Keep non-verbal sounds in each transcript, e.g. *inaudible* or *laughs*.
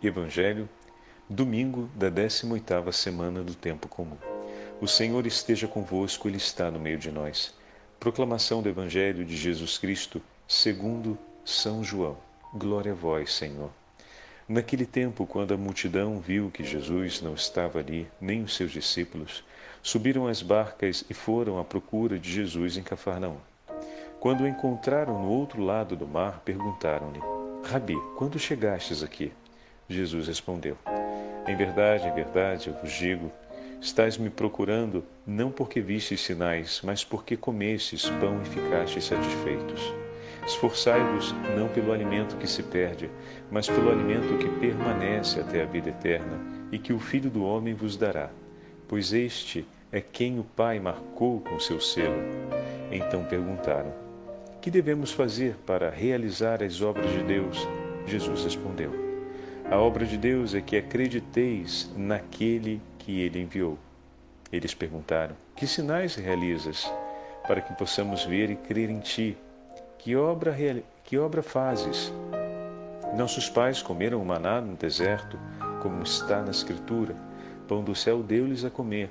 Evangelho, domingo da 18ª semana do tempo comum. O Senhor esteja convosco, ele está no meio de nós. Proclamação do Evangelho de Jesus Cristo, segundo São João. Glória a vós, Senhor. Naquele tempo, quando a multidão viu que Jesus não estava ali, nem os seus discípulos, subiram as barcas e foram à procura de Jesus em Cafarnaum. Quando o encontraram no outro lado do mar, perguntaram-lhe: Rabi, quando chegastes aqui? Jesus respondeu: Em verdade, em verdade, eu vos digo, estás me procurando não porque vistes sinais, mas porque comestes pão e ficastes satisfeitos. Esforçai-vos não pelo alimento que se perde, mas pelo alimento que permanece até a vida eterna e que o Filho do Homem vos dará, pois este é quem o Pai marcou com seu selo. Então perguntaram: Que devemos fazer para realizar as obras de Deus? Jesus respondeu: a obra de Deus é que acrediteis naquele que ele enviou. Eles perguntaram: Que sinais realizas para que possamos ver e crer em ti? Que obra, que obra fazes? Nossos pais comeram maná no deserto, como está na Escritura: Pão do céu deu-lhes a comer.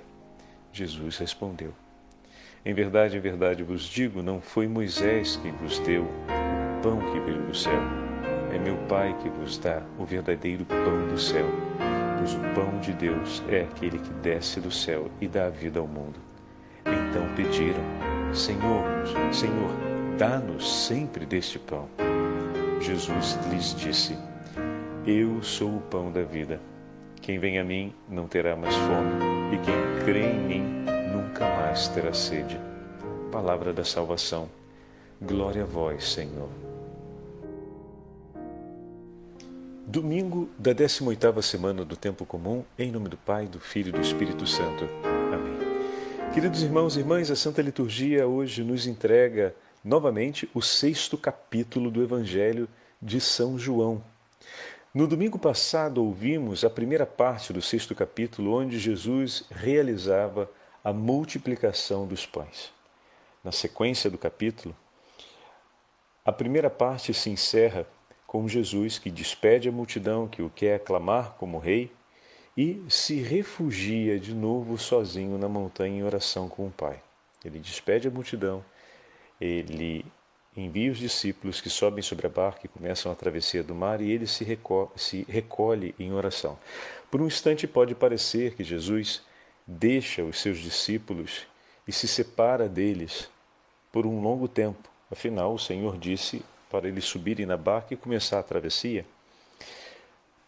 Jesus respondeu: Em verdade, em verdade vos digo, não foi Moisés quem vos deu o pão que veio do céu é meu Pai que vos dá o verdadeiro pão do céu, pois o pão de Deus é aquele que desce do céu e dá vida ao mundo. Então pediram: Senhor, Senhor, dá-nos sempre deste pão. Jesus lhes disse: Eu sou o pão da vida. Quem vem a mim não terá mais fome, e quem crê em mim nunca mais terá sede. Palavra da salvação. Glória a vós, Senhor. Domingo da 18ª semana do tempo comum, em nome do Pai, do Filho e do Espírito Santo. Amém. Queridos irmãos e irmãs, a Santa Liturgia hoje nos entrega novamente o sexto capítulo do Evangelho de São João. No domingo passado ouvimos a primeira parte do sexto capítulo, onde Jesus realizava a multiplicação dos pães. Na sequência do capítulo, a primeira parte se encerra com Jesus que despede a multidão que o quer aclamar como rei e se refugia de novo sozinho na montanha em oração com o Pai. Ele despede a multidão, ele envia os discípulos que sobem sobre a barca e começam a travessia do mar e ele se se recolhe em oração. Por um instante pode parecer que Jesus deixa os seus discípulos e se separa deles por um longo tempo. Afinal, o Senhor disse para eles subirem na barca e começar a travessia.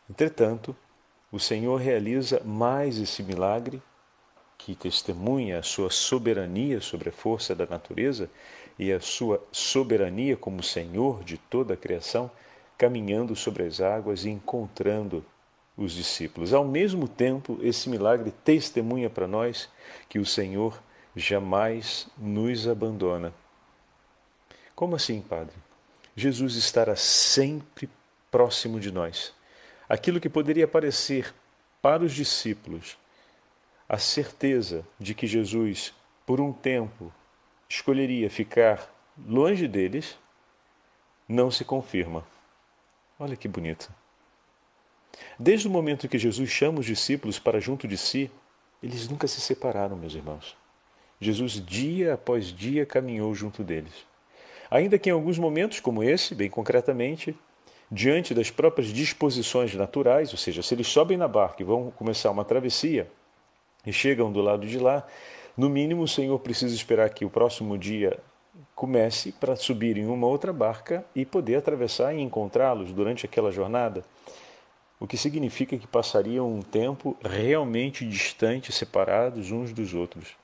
Entretanto, o Senhor realiza mais esse milagre que testemunha a sua soberania sobre a força da natureza e a sua soberania como Senhor de toda a criação, caminhando sobre as águas e encontrando os discípulos. Ao mesmo tempo, esse milagre testemunha para nós que o Senhor jamais nos abandona. Como assim, Padre? Jesus estará sempre próximo de nós. Aquilo que poderia parecer para os discípulos a certeza de que Jesus, por um tempo, escolheria ficar longe deles, não se confirma. Olha que bonito. Desde o momento que Jesus chama os discípulos para junto de si, eles nunca se separaram, meus irmãos. Jesus, dia após dia, caminhou junto deles. Ainda que em alguns momentos, como esse, bem concretamente, diante das próprias disposições naturais, ou seja, se eles sobem na barca e vão começar uma travessia e chegam do lado de lá, no mínimo o Senhor precisa esperar que o próximo dia comece para subir em uma outra barca e poder atravessar e encontrá-los durante aquela jornada. O que significa que passariam um tempo realmente distante, separados uns dos outros.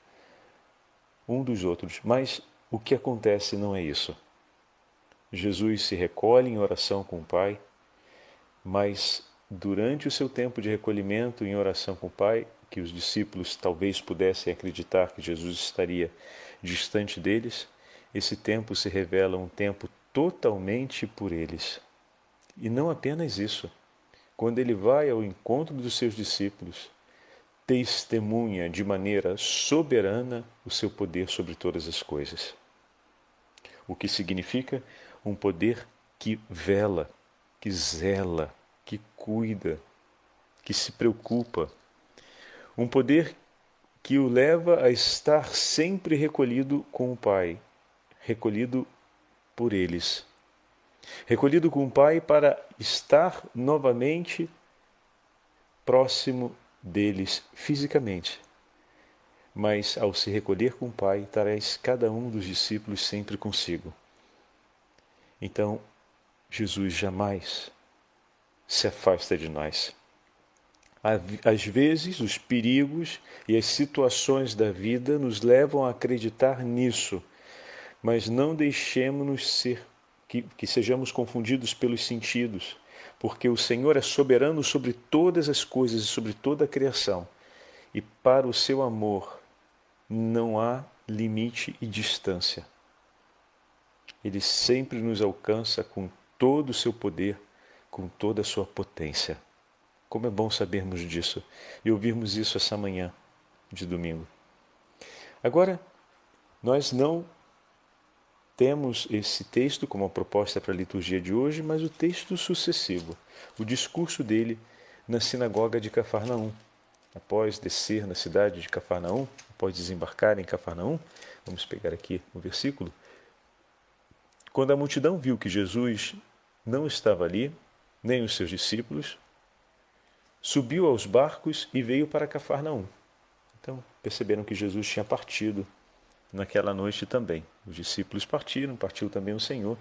Um dos outros. Mas o que acontece não é isso. Jesus se recolhe em oração com o Pai, mas durante o seu tempo de recolhimento em oração com o Pai, que os discípulos talvez pudessem acreditar que Jesus estaria distante deles, esse tempo se revela um tempo totalmente por eles. E não apenas isso. Quando ele vai ao encontro dos seus discípulos, testemunha de maneira soberana o seu poder sobre todas as coisas. O que significa um poder que vela, que zela, que cuida que se preocupa, um poder que o leva a estar sempre recolhido com o Pai, recolhido por eles. Recolhido com o Pai para estar novamente próximo deles fisicamente. Mas ao se recolher com o Pai, traz cada um dos discípulos sempre consigo. Então, Jesus jamais se afasta de nós. Às vezes, os perigos e as situações da vida nos levam a acreditar nisso, mas não deixemos-nos ser que, que sejamos confundidos pelos sentidos, porque o Senhor é soberano sobre todas as coisas e sobre toda a criação, e para o seu amor não há limite e distância. Ele sempre nos alcança com todo o seu poder, com toda a sua potência. Como é bom sabermos disso e ouvirmos isso essa manhã de domingo. Agora, nós não temos esse texto como a proposta para a liturgia de hoje, mas o texto sucessivo, o discurso dele na sinagoga de Cafarnaum. Após descer na cidade de Cafarnaum, após desembarcar em Cafarnaum, vamos pegar aqui o versículo. Quando a multidão viu que Jesus não estava ali, nem os seus discípulos, subiu aos barcos e veio para Cafarnaum. Então, perceberam que Jesus tinha partido naquela noite também. Os discípulos partiram, partiu também o Senhor.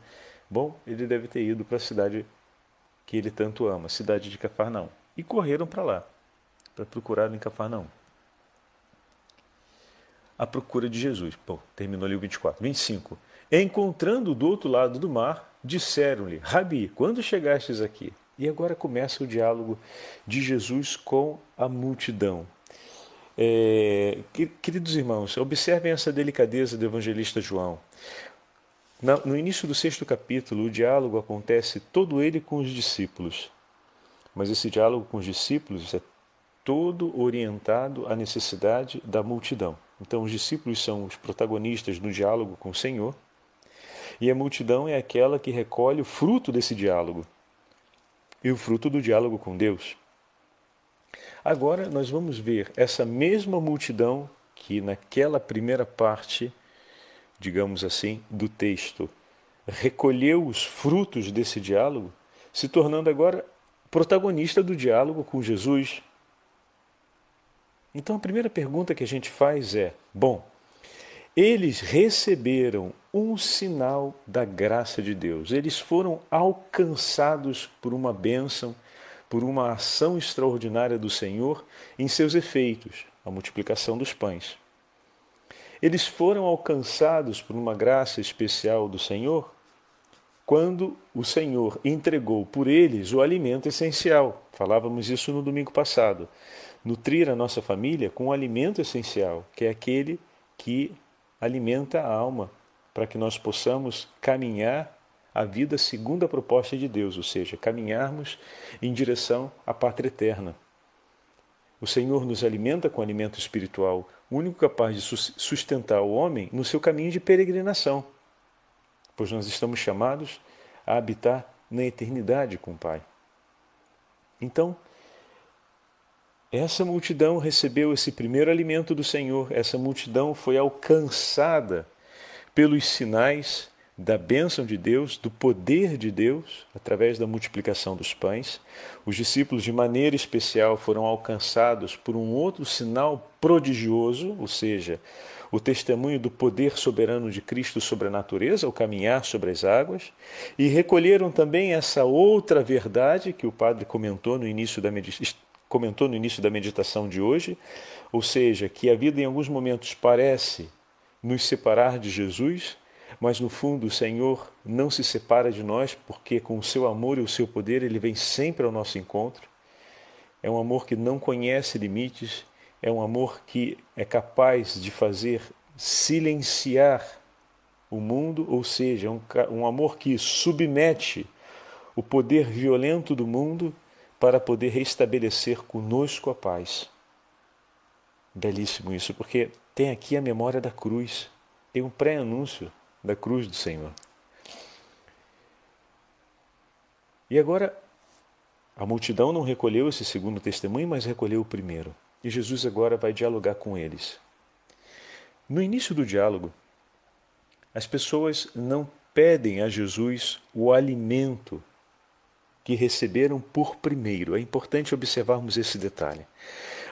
Bom, ele deve ter ido para a cidade que ele tanto ama, a cidade de Cafarnaum. E correram para lá, para procurar em Cafarnaum. A procura de Jesus. Bom, terminou ali o 24. 25. Encontrando do outro lado do mar, disseram-lhe: Rabi, quando chegastes aqui? E agora começa o diálogo de Jesus com a multidão. É, queridos irmãos, observem essa delicadeza do evangelista João. No início do sexto capítulo, o diálogo acontece todo ele com os discípulos. Mas esse diálogo com os discípulos é todo orientado à necessidade da multidão. Então, os discípulos são os protagonistas no diálogo com o Senhor, e a multidão é aquela que recolhe o fruto desse diálogo e o fruto do diálogo com Deus. Agora nós vamos ver essa mesma multidão que naquela primeira parte, digamos assim, do texto, recolheu os frutos desse diálogo, se tornando agora protagonista do diálogo com Jesus. Então a primeira pergunta que a gente faz é: bom, eles receberam um sinal da graça de Deus. Eles foram alcançados por uma bênção, por uma ação extraordinária do Senhor em seus efeitos, a multiplicação dos pães. Eles foram alcançados por uma graça especial do Senhor quando o Senhor entregou por eles o alimento essencial. Falávamos isso no domingo passado. Nutrir a nossa família com o alimento essencial, que é aquele que alimenta a alma, para que nós possamos caminhar a vida segundo a proposta de Deus, ou seja, caminharmos em direção à pátria eterna. O Senhor nos alimenta com alimento espiritual, único capaz de sustentar o homem no seu caminho de peregrinação, pois nós estamos chamados a habitar na eternidade com o Pai. Então, essa multidão recebeu esse primeiro alimento do Senhor, essa multidão foi alcançada pelos sinais da bênção de Deus, do poder de Deus, através da multiplicação dos pães. Os discípulos, de maneira especial, foram alcançados por um outro sinal prodigioso, ou seja, o testemunho do poder soberano de Cristo sobre a natureza, o caminhar sobre as águas, e recolheram também essa outra verdade que o padre comentou no início da comentou no início da meditação de hoje, ou seja, que a vida em alguns momentos parece nos separar de Jesus, mas no fundo o Senhor não se separa de nós, porque com o seu amor e o seu poder ele vem sempre ao nosso encontro. É um amor que não conhece limites, é um amor que é capaz de fazer silenciar o mundo, ou seja, um, um amor que submete o poder violento do mundo para poder restabelecer conosco a paz. Belíssimo isso, porque tem aqui a memória da cruz, tem um pré-anúncio da cruz do Senhor. E agora, A multidão não recolheu esse segundo testemunho, mas recolheu o primeiro. E Jesus agora vai dialogar com eles. No início do diálogo, as pessoas não pedem a Jesus o alimento que receberam por primeiro. É importante observarmos esse detalhe.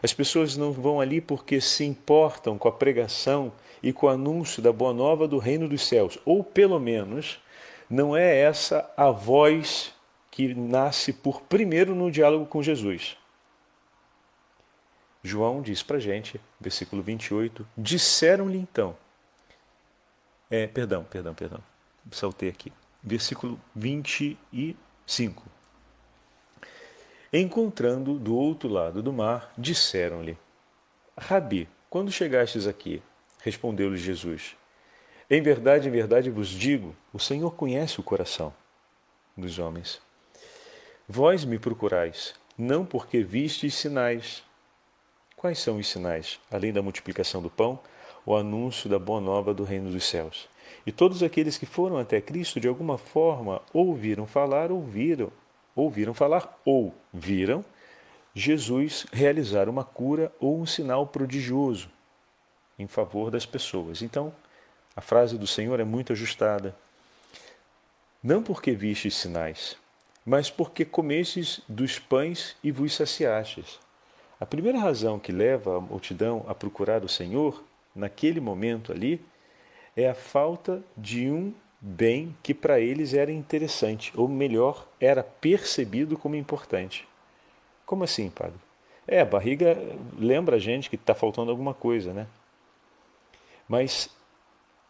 As pessoas não vão ali porque se importam com a pregação e com o anúncio da boa nova do reino dos céus, ou pelo menos não é essa a voz que nasce por primeiro no diálogo com Jesus. João diz para gente, versículo 28, disseram-lhe então. É, perdão, perdão, perdão. Saltei aqui. Versículo 25. Encontrando do outro lado do mar, disseram-lhe: Rabi, quando chegastes aqui? Respondeu-lhe Jesus: Em verdade, em verdade vos digo: o Senhor conhece o coração dos homens Vós me procurais, não porque vistes sinais. Quais são os sinais? Além da multiplicação do pão, o anúncio da boa nova do reino dos céus. E todos aqueles que foram até Cristo, de alguma forma, ouviram falar, ouviram, ouviram falar ou viram Jesus realizar uma cura ou um sinal prodigioso em favor das pessoas. Então, a frase do Senhor é muito ajustada. Não porque vistes sinais, mas porque comestes dos pães e vos saciastes. A primeira razão que leva a multidão a procurar o Senhor, naquele momento ali, é a falta de um bem que para eles era interessante, ou melhor, era percebido como importante. Como assim, padre? É, a barriga lembra a gente que está faltando alguma coisa, né? Mas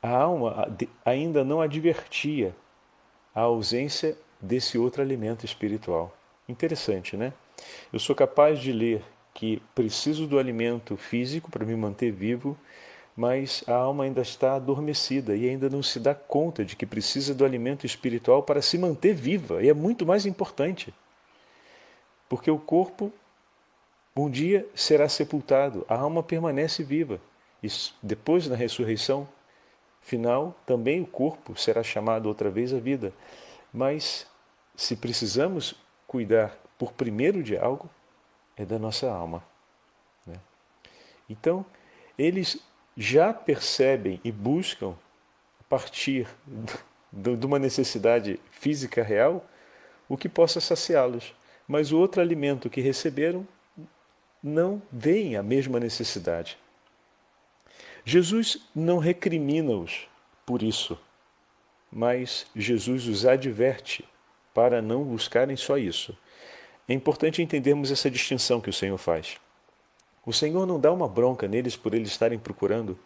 a alma ainda não advertia a ausência desse outro alimento espiritual. Interessante, né? Eu sou capaz de ler que preciso do alimento físico para me manter vivo, mas a alma ainda está adormecida e ainda não se dá conta de que precisa do alimento espiritual para se manter viva, e é muito mais importante. Porque o corpo um dia será sepultado, a alma permanece viva. E depois da ressurreição final, também o corpo será chamado outra vez à vida. Mas se precisamos cuidar por primeiro de algo, é da nossa alma. Né? Então, eles já percebem e buscam, a partir de uma necessidade física real, o que possa saciá-los. Mas o outro alimento que receberam não vem a mesma necessidade. Jesus não recrimina-os por isso, mas Jesus os adverte para não buscarem só isso. É importante entendermos essa distinção que o Senhor faz. O Senhor não dá uma bronca neles por eles estarem procurando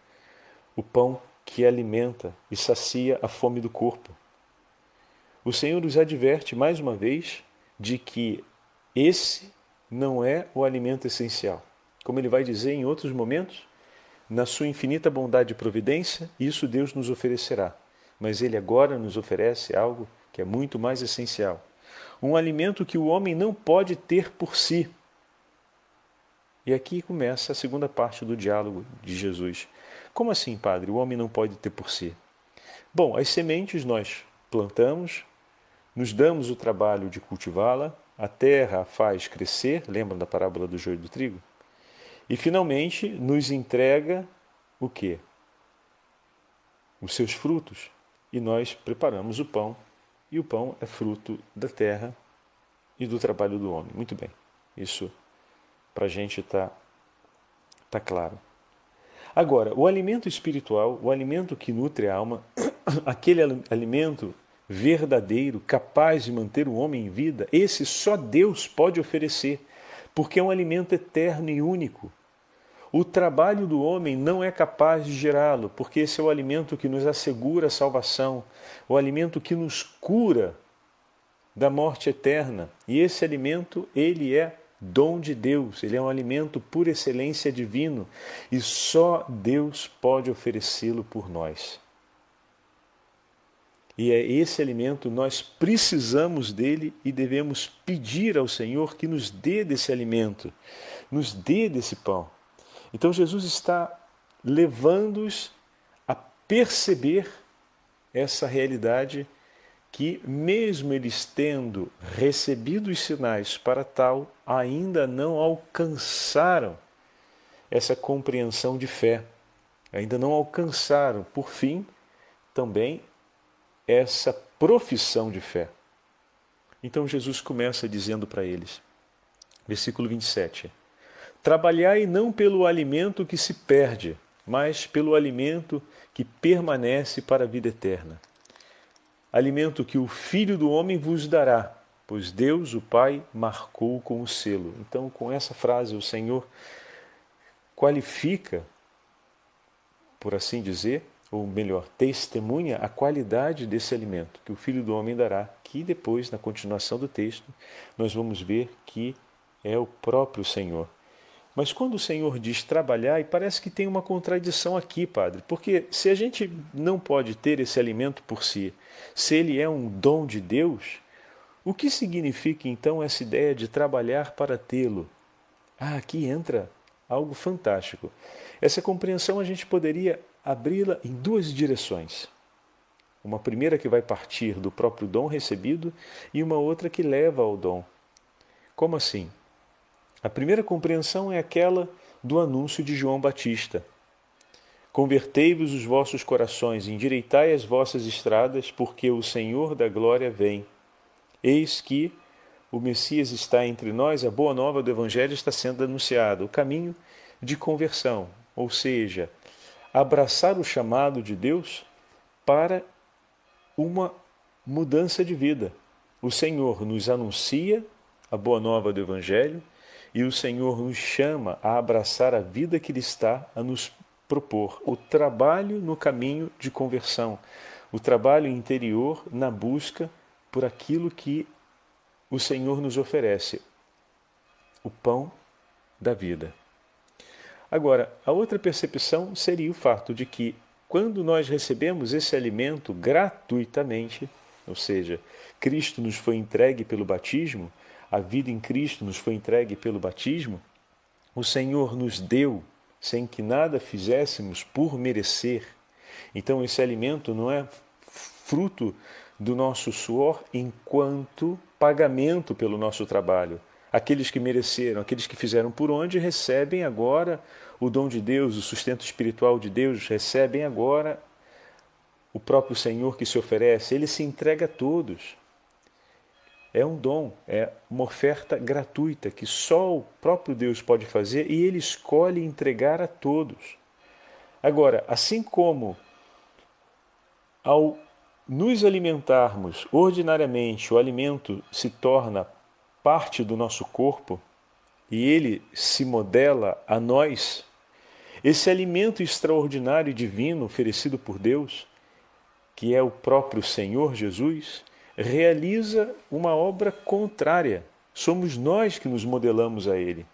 o pão que alimenta e sacia a fome do corpo. O Senhor os adverte mais uma vez de que esse não é o alimento essencial. Como ele vai dizer em outros momentos, na sua infinita bondade e providência, isso Deus nos oferecerá. Mas ele agora nos oferece algo que é muito mais essencial. Um alimento que o homem não pode ter por si. E aqui começa a segunda parte do diálogo de Jesus. Como assim, padre? O homem não pode ter por si? Bom, as sementes nós plantamos, nos damos o trabalho de cultivá-la, a terra a faz crescer, lembram da parábola do joio do trigo? E finalmente nos entrega o quê? Os seus frutos. E nós preparamos o pão e o pão é fruto da terra e do trabalho do homem. Muito bem, isso para a gente está tá claro. Agora, o alimento espiritual, o alimento que nutre a alma, *coughs* aquele alimento verdadeiro, capaz de manter o homem em vida, esse só Deus pode oferecer, porque é um alimento eterno e único. O trabalho do homem não é capaz de gerá-lo, porque esse é o alimento que nos assegura a salvação, o alimento que nos cura da morte eterna. E esse alimento, ele é dom de Deus, ele é um alimento por excelência divino e só Deus pode oferecê-lo por nós. E é esse alimento, nós precisamos dele e devemos pedir ao Senhor que nos dê desse alimento, nos dê desse pão. Então Jesus está levando-os a perceber essa realidade que, mesmo eles tendo recebido os sinais para tal, ainda não alcançaram essa compreensão de fé, ainda não alcançaram, por fim, também essa profissão de fé. Então Jesus começa dizendo para eles, versículo 27, Trabalhai não pelo alimento que se perde, mas pelo alimento que permanece para a vida eterna alimento que o Filho do Homem vos dará, pois Deus, o Pai, marcou com o selo. Então, com essa frase, o Senhor qualifica, por assim dizer, ou melhor, testemunha a qualidade desse alimento que o Filho do Homem dará, que depois, na continuação do texto, nós vamos ver que é o próprio Senhor. Mas quando o Senhor diz trabalhar, e parece que tem uma contradição aqui, Padre, porque se a gente não pode ter esse alimento por si, se ele é um dom de Deus, o que significa então essa ideia de trabalhar para tê-lo? Ah, aqui entra algo fantástico. Essa compreensão a gente poderia abri-la em duas direções. Uma primeira que vai partir do próprio dom recebido e uma outra que leva ao dom. Como assim? A primeira compreensão é aquela do anúncio de João Batista. Convertei-vos os vossos corações, endireitai as vossas estradas, porque o Senhor da glória vem. Eis que o Messias está entre nós, a boa nova do Evangelho está sendo anunciada, o caminho de conversão, ou seja, abraçar o chamado de Deus para uma mudança de vida. O Senhor nos anuncia a boa nova do Evangelho e o Senhor nos chama a abraçar a vida que Ele está a nos propor, o trabalho no caminho de conversão, o trabalho interior na busca por aquilo que o Senhor nos oferece, o pão da vida. Agora, a outra percepção seria o fato de que, quando nós recebemos esse alimento gratuitamente, ou seja, Cristo nos foi entregue pelo batismo, a vida em Cristo nos foi entregue pelo batismo, o Senhor nos deu sem que nada fizéssemos por merecer. Então, esse alimento não é fruto do nosso suor enquanto pagamento pelo nosso trabalho. Aqueles que mereceram, aqueles que fizeram por onde, recebem agora o dom de Deus, o sustento espiritual de Deus, recebem agora o próprio Senhor que se oferece. Ele se entrega a todos é um dom, é uma oferta gratuita que só o próprio Deus pode fazer e ele escolhe entregar a todos. Agora, assim como ao nos alimentarmos ordinariamente, o alimento se torna parte do nosso corpo e ele se modela a nós, esse alimento extraordinário e divino oferecido por Deus, que é o próprio Senhor Jesus, realiza uma obra contrária. Somos nós que nos modelamos a ele.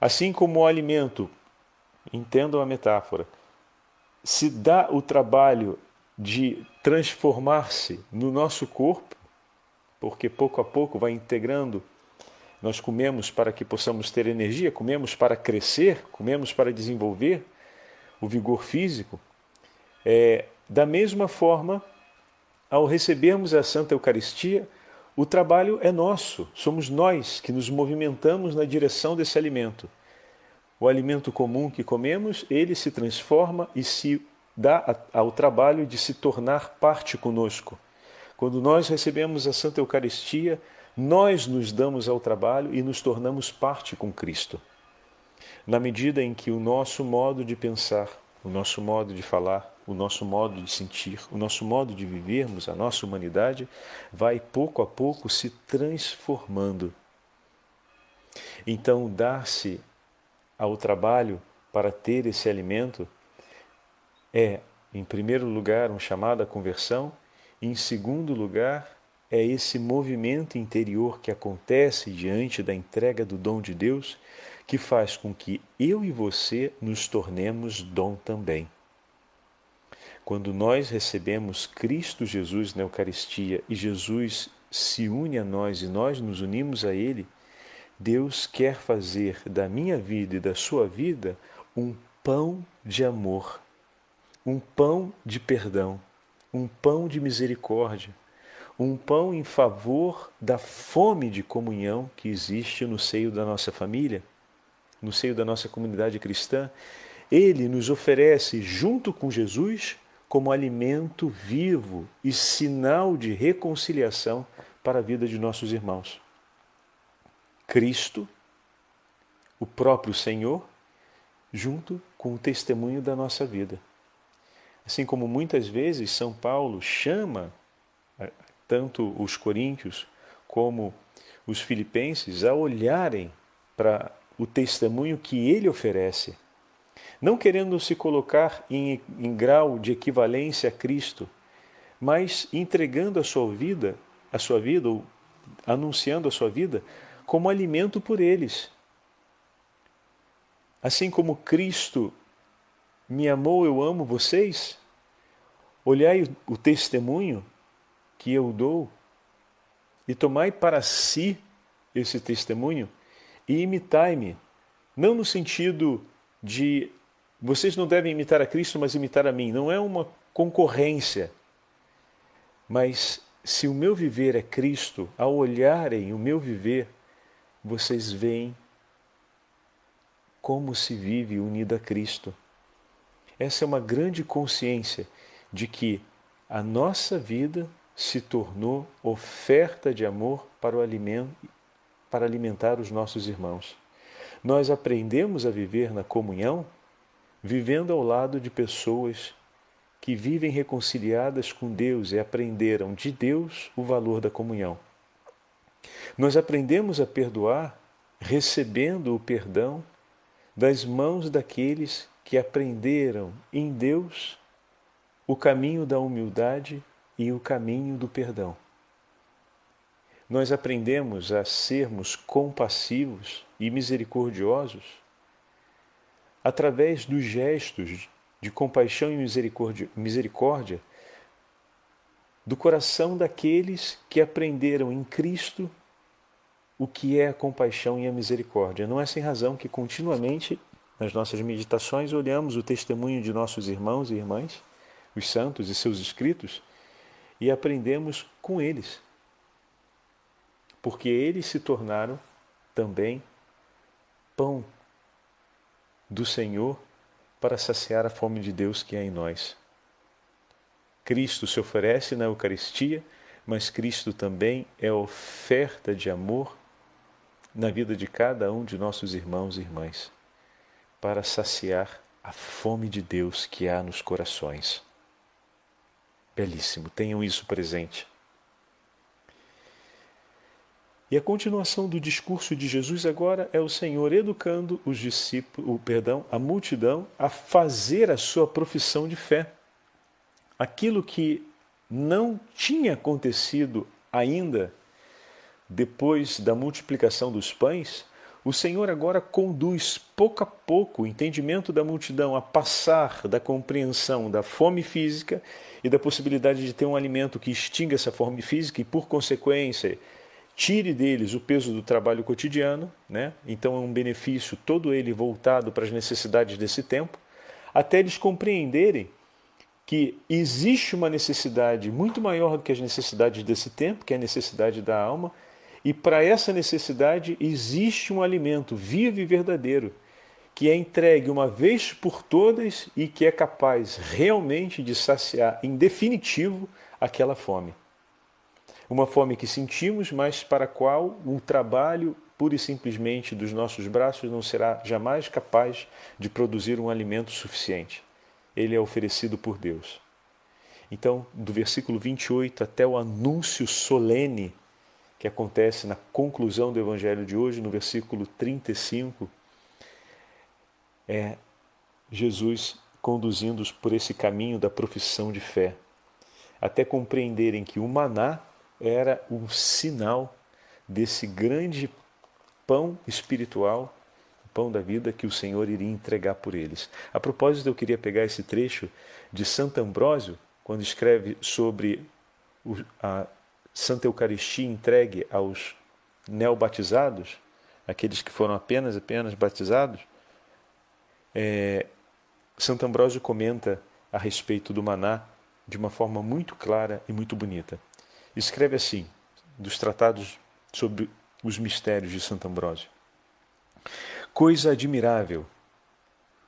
Assim como o alimento, entendam a metáfora, se dá o trabalho de transformar-se no nosso corpo, porque pouco a pouco vai integrando. Nós comemos para que possamos ter energia, comemos para crescer, comemos para desenvolver o vigor físico. É, da mesma forma, ao recebermos a Santa Eucaristia, o trabalho é nosso, somos nós que nos movimentamos na direção desse alimento. O alimento comum que comemos, ele se transforma e se dá ao trabalho de se tornar parte conosco. Quando nós recebemos a Santa Eucaristia, nós nos damos ao trabalho e nos tornamos parte com Cristo. Na medida em que o nosso modo de pensar, o nosso modo de falar, o nosso modo de sentir, o nosso modo de vivermos, a nossa humanidade, vai pouco a pouco se transformando. Então, dar-se ao trabalho para ter esse alimento é, em primeiro lugar, um chamado à conversão, e em segundo lugar, é esse movimento interior que acontece diante da entrega do dom de Deus que faz com que eu e você nos tornemos dom também. Quando nós recebemos Cristo Jesus na Eucaristia e Jesus se une a nós e nós nos unimos a Ele, Deus quer fazer da minha vida e da sua vida um pão de amor, um pão de perdão, um pão de misericórdia, um pão em favor da fome de comunhão que existe no seio da nossa família, no seio da nossa comunidade cristã. Ele nos oferece, junto com Jesus, como alimento vivo e sinal de reconciliação para a vida de nossos irmãos. Cristo, o próprio Senhor, junto com o testemunho da nossa vida. Assim como muitas vezes São Paulo chama eh, tanto os coríntios como os filipenses a olharem para o testemunho que ele oferece, não querendo se colocar em, em grau de equivalência a Cristo, mas entregando a sua vida, a sua vida, ou anunciando a sua vida como alimento por eles. Assim como Cristo me amou, eu amo vocês, olhai o testemunho que eu dou e tomai para si esse testemunho e imitai-me. Não no sentido de vocês não devem imitar a Cristo, mas imitar a mim. Não é uma concorrência. Mas se o meu viver é Cristo, ao olharem o meu viver, vocês veem como se vive unido a Cristo. Essa é uma grande consciência de que a nossa vida se tornou oferta de amor para o alimento para alimentar os nossos irmãos. Nós aprendemos a viver na comunhão vivendo ao lado de pessoas que vivem reconciliadas com Deus e aprenderam de Deus o valor da comunhão. Nós aprendemos a perdoar recebendo o perdão das mãos daqueles que aprenderam em Deus o caminho da humildade e o caminho do perdão. Nós aprendemos a sermos compassivos e misericordiosos através dos gestos de compaixão e misericórdia, misericórdia do coração daqueles que aprenderam em Cristo o que é a compaixão e a misericórdia. Não é sem razão que continuamente nas nossas meditações olhamos o testemunho de nossos irmãos e irmãs, os santos e seus escritos, e aprendemos com eles. Porque eles se tornaram também pão do Senhor para saciar a fome de Deus que há em nós. Cristo se oferece na Eucaristia, mas Cristo também é oferta de amor na vida de cada um de nossos irmãos e irmãs, para saciar a fome de Deus que há nos corações. Belíssimo, tenham isso presente. E a continuação do discurso de Jesus agora é o Senhor educando os discípulos, perdão, a multidão a fazer a sua profissão de fé. Aquilo que não tinha acontecido ainda depois da multiplicação dos pães, o Senhor agora conduz pouco a pouco o entendimento da multidão a passar da compreensão da fome física e da possibilidade de ter um alimento que extinga essa fome física e, por consequência, tire deles o peso do trabalho cotidiano, né? então é um benefício todo ele voltado para as necessidades desse tempo, até eles compreenderem que existe uma necessidade muito maior do que as necessidades desse tempo, que é a necessidade da alma, e para essa necessidade existe um alimento vivo e verdadeiro, que é entregue uma vez por todas e que é capaz realmente de saciar, em definitivo, aquela fome. Uma fome que sentimos, mas para a qual o trabalho pura e simplesmente dos nossos braços não será jamais capaz de produzir um alimento suficiente. Ele é oferecido por Deus. Então, do versículo 28 até o anúncio solene que acontece na conclusão do Evangelho de hoje, no versículo 35, é Jesus conduzindo-os por esse caminho da profissão de fé, até compreenderem que o maná era um sinal desse grande pão espiritual, o pão da vida que o Senhor iria entregar por eles. A propósito, eu queria pegar esse trecho de Santo Ambrósio, quando escreve sobre a Santa Eucaristia entregue aos neobatizados, aqueles que foram apenas apenas batizados, é, Santo Ambrósio comenta a respeito do maná de uma forma muito clara e muito bonita. Escreve assim, dos tratados sobre os mistérios de Santo Ambrósio. Coisa admirável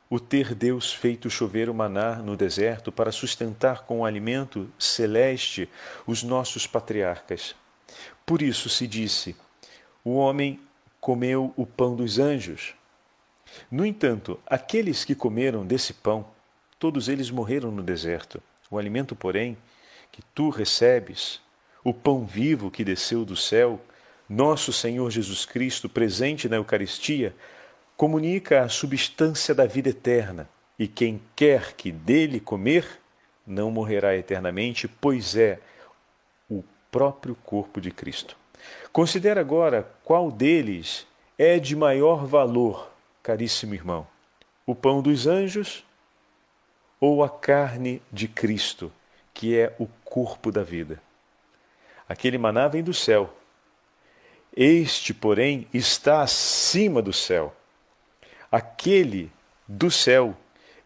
o ter Deus feito chover o maná no deserto para sustentar com o alimento celeste os nossos patriarcas. Por isso se disse: o homem comeu o pão dos anjos. No entanto, aqueles que comeram desse pão, todos eles morreram no deserto. O alimento, porém, que tu recebes, o pão vivo que desceu do céu, nosso Senhor Jesus Cristo, presente na Eucaristia, comunica a substância da vida eterna, e quem quer que dele comer não morrerá eternamente, pois é o próprio corpo de Cristo. Considere agora qual deles é de maior valor, caríssimo irmão: o pão dos anjos ou a carne de Cristo, que é o corpo da vida. Aquele maná vem do céu. Este, porém, está acima do céu aquele do céu,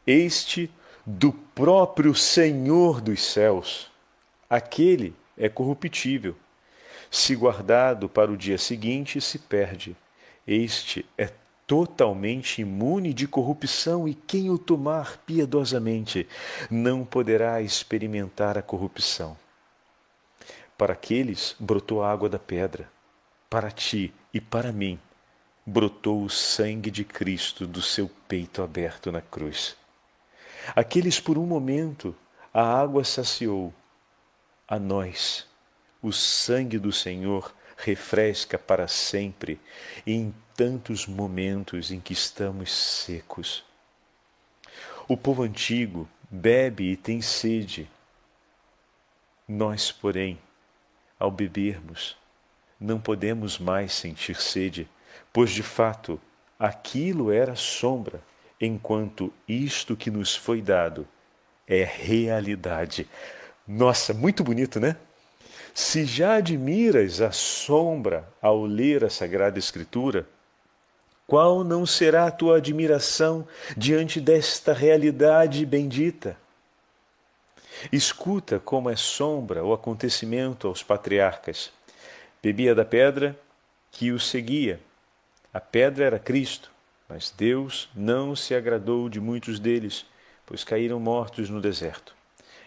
este do próprio Senhor dos céus. Aquele é corruptível. Se guardado para o dia seguinte, se perde. Este é totalmente imune de corrupção, e quem o tomar piedosamente não poderá experimentar a corrupção. Para aqueles brotou a água da pedra, para ti e para mim brotou o sangue de Cristo do seu peito aberto na cruz. Aqueles por um momento a água saciou, a nós o sangue do Senhor refresca para sempre em tantos momentos em que estamos secos. O povo antigo bebe e tem sede. Nós, porém, ao bebermos, não podemos mais sentir sede pois de fato aquilo era sombra, enquanto isto que nos foi dado é realidade. Nossa, muito bonito, né? Se já admiras a sombra ao ler a Sagrada Escritura, qual não será a tua admiração diante desta realidade bendita? Escuta como é sombra o acontecimento aos patriarcas. Bebia da pedra que o seguia a pedra era Cristo, mas Deus não se agradou de muitos deles, pois caíram mortos no deserto.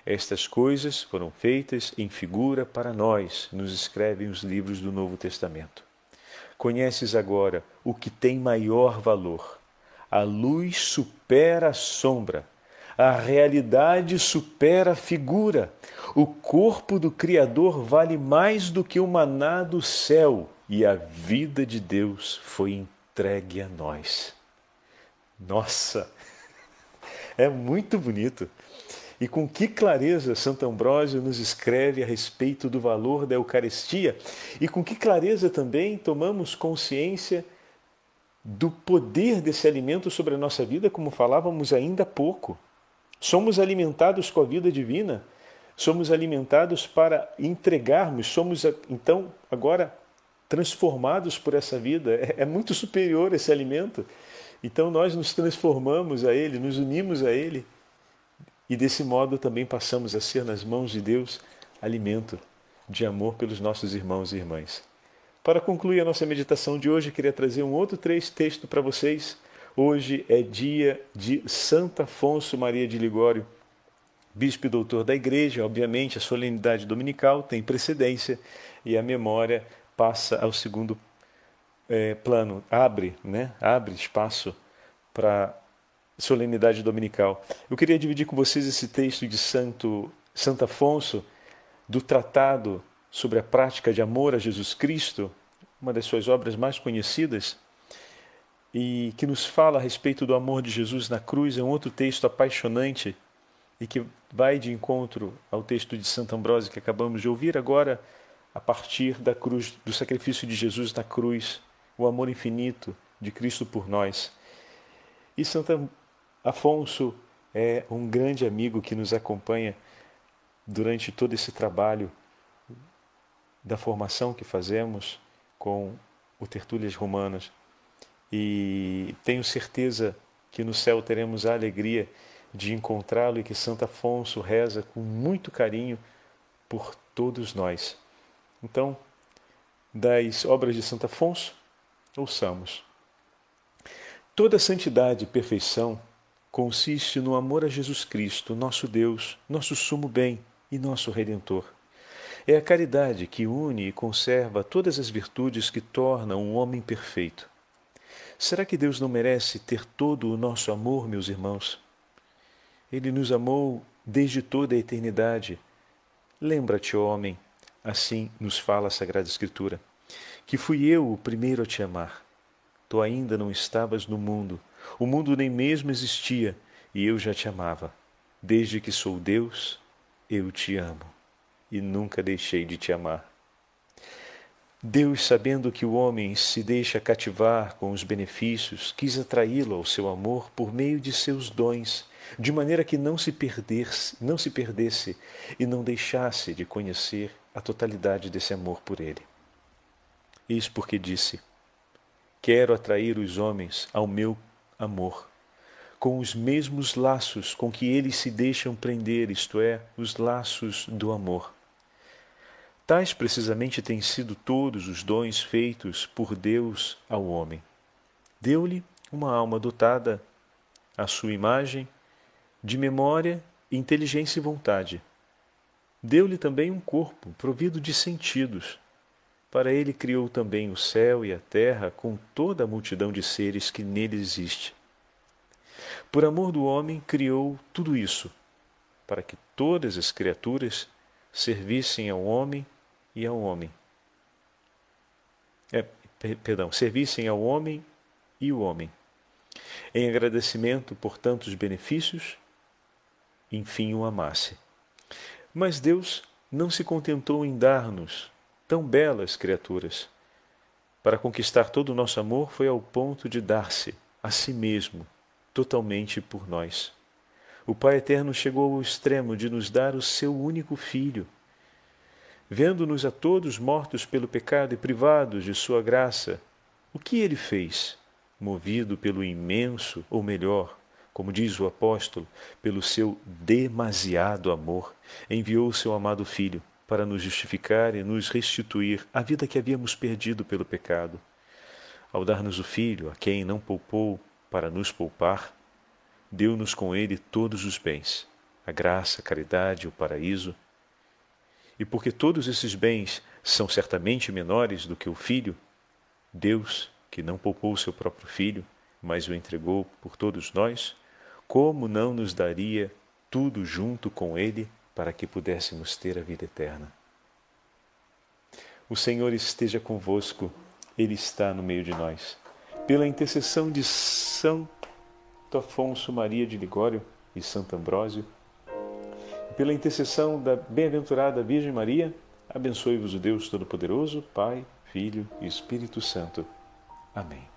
Estas coisas foram feitas em figura para nós, nos escrevem os livros do Novo Testamento. Conheces agora o que tem maior valor. A luz supera a sombra, a realidade supera a figura. O corpo do Criador vale mais do que o maná do céu e a vida de Deus foi entregue a nós. Nossa, *laughs* é muito bonito. E com que clareza Santo Ambrósio nos escreve a respeito do valor da Eucaristia e com que clareza também tomamos consciência do poder desse alimento sobre a nossa vida, como falávamos ainda há pouco. Somos alimentados com a vida divina, somos alimentados para entregarmos, somos então agora transformados por essa vida. É, é muito superior esse alimento. Então nós nos transformamos a Ele, nos unimos a Ele e desse modo também passamos a ser nas mãos de Deus alimento de amor pelos nossos irmãos e irmãs. Para concluir a nossa meditação de hoje, queria trazer um outro texto para vocês. Hoje é dia de Santo Afonso Maria de Ligório, bispo e doutor da Igreja. Obviamente, a solenidade dominical tem precedência e a memória passa ao segundo é, plano, abre, né? abre espaço para solenidade dominical. Eu queria dividir com vocês esse texto de Santo, Santo Afonso, do Tratado sobre a Prática de Amor a Jesus Cristo, uma das suas obras mais conhecidas, e que nos fala a respeito do amor de Jesus na cruz. É um outro texto apaixonante e que vai de encontro ao texto de Santo Ambrósio que acabamos de ouvir agora a partir da cruz, do sacrifício de Jesus na cruz, o amor infinito de Cristo por nós. E Santo Afonso é um grande amigo que nos acompanha durante todo esse trabalho da formação que fazemos com o Tertúlias Romanas. E tenho certeza que no céu teremos a alegria de encontrá-lo e que Santo Afonso reza com muito carinho por todos nós. Então, das obras de Santo Afonso, ouçamos. Toda santidade e perfeição consiste no amor a Jesus Cristo, nosso Deus, nosso sumo bem e nosso Redentor. É a caridade que une e conserva todas as virtudes que tornam um homem perfeito. Será que Deus não merece ter todo o nosso amor, meus irmãos? Ele nos amou desde toda a eternidade. Lembra-te, homem, assim nos fala a Sagrada Escritura, que fui eu o primeiro a te amar. Tu ainda não estavas no mundo, o mundo nem mesmo existia, e eu já te amava. Desde que sou Deus, eu te amo e nunca deixei de te amar. Deus, sabendo que o homem se deixa cativar com os benefícios, quis atraí-lo ao seu amor por meio de seus dons, de maneira que não se perdesse, não se perdesse e não deixasse de conhecer a totalidade desse amor por ele. Eis porque disse: Quero atrair os homens ao meu amor com os mesmos laços com que eles se deixam prender, isto é, os laços do amor. Tais precisamente têm sido todos os dons feitos por Deus ao homem. Deu-lhe uma alma dotada à sua imagem, de memória, inteligência e vontade. Deu-lhe também um corpo provido de sentidos. Para ele criou também o céu e a terra com toda a multidão de seres que nele existe. Por amor do homem, criou tudo isso, para que todas as criaturas servissem ao homem e ao homem. É, perdão, servissem ao homem e o homem. Em agradecimento por tantos benefícios, enfim o amasse. Mas Deus não se contentou em dar-nos tão belas criaturas. Para conquistar todo o nosso amor, foi ao ponto de dar-se a si mesmo totalmente por nós. O Pai Eterno chegou ao extremo de nos dar o seu único Filho. Vendo-nos a todos mortos pelo pecado e privados de Sua graça, o que ele fez? Movido pelo imenso, ou melhor, como diz o apóstolo, pelo seu demasiado amor, enviou o seu amado Filho para nos justificar e nos restituir a vida que havíamos perdido pelo pecado. Ao dar-nos o Filho, a quem não poupou para nos poupar, deu-nos com ele todos os bens, a graça, a caridade, o paraíso. E porque todos esses bens são certamente menores do que o Filho, Deus, que não poupou o seu próprio Filho, mas o entregou por todos nós, como não nos daria tudo junto com ele para que pudéssemos ter a vida eterna? O Senhor esteja convosco, Ele está no meio de nós pela intercessão de Santo Afonso Maria de Ligório e Santo Ambrósio, pela intercessão da bem-aventurada Virgem Maria, abençoe-vos o Deus Todo-Poderoso, Pai, Filho e Espírito Santo. Amém.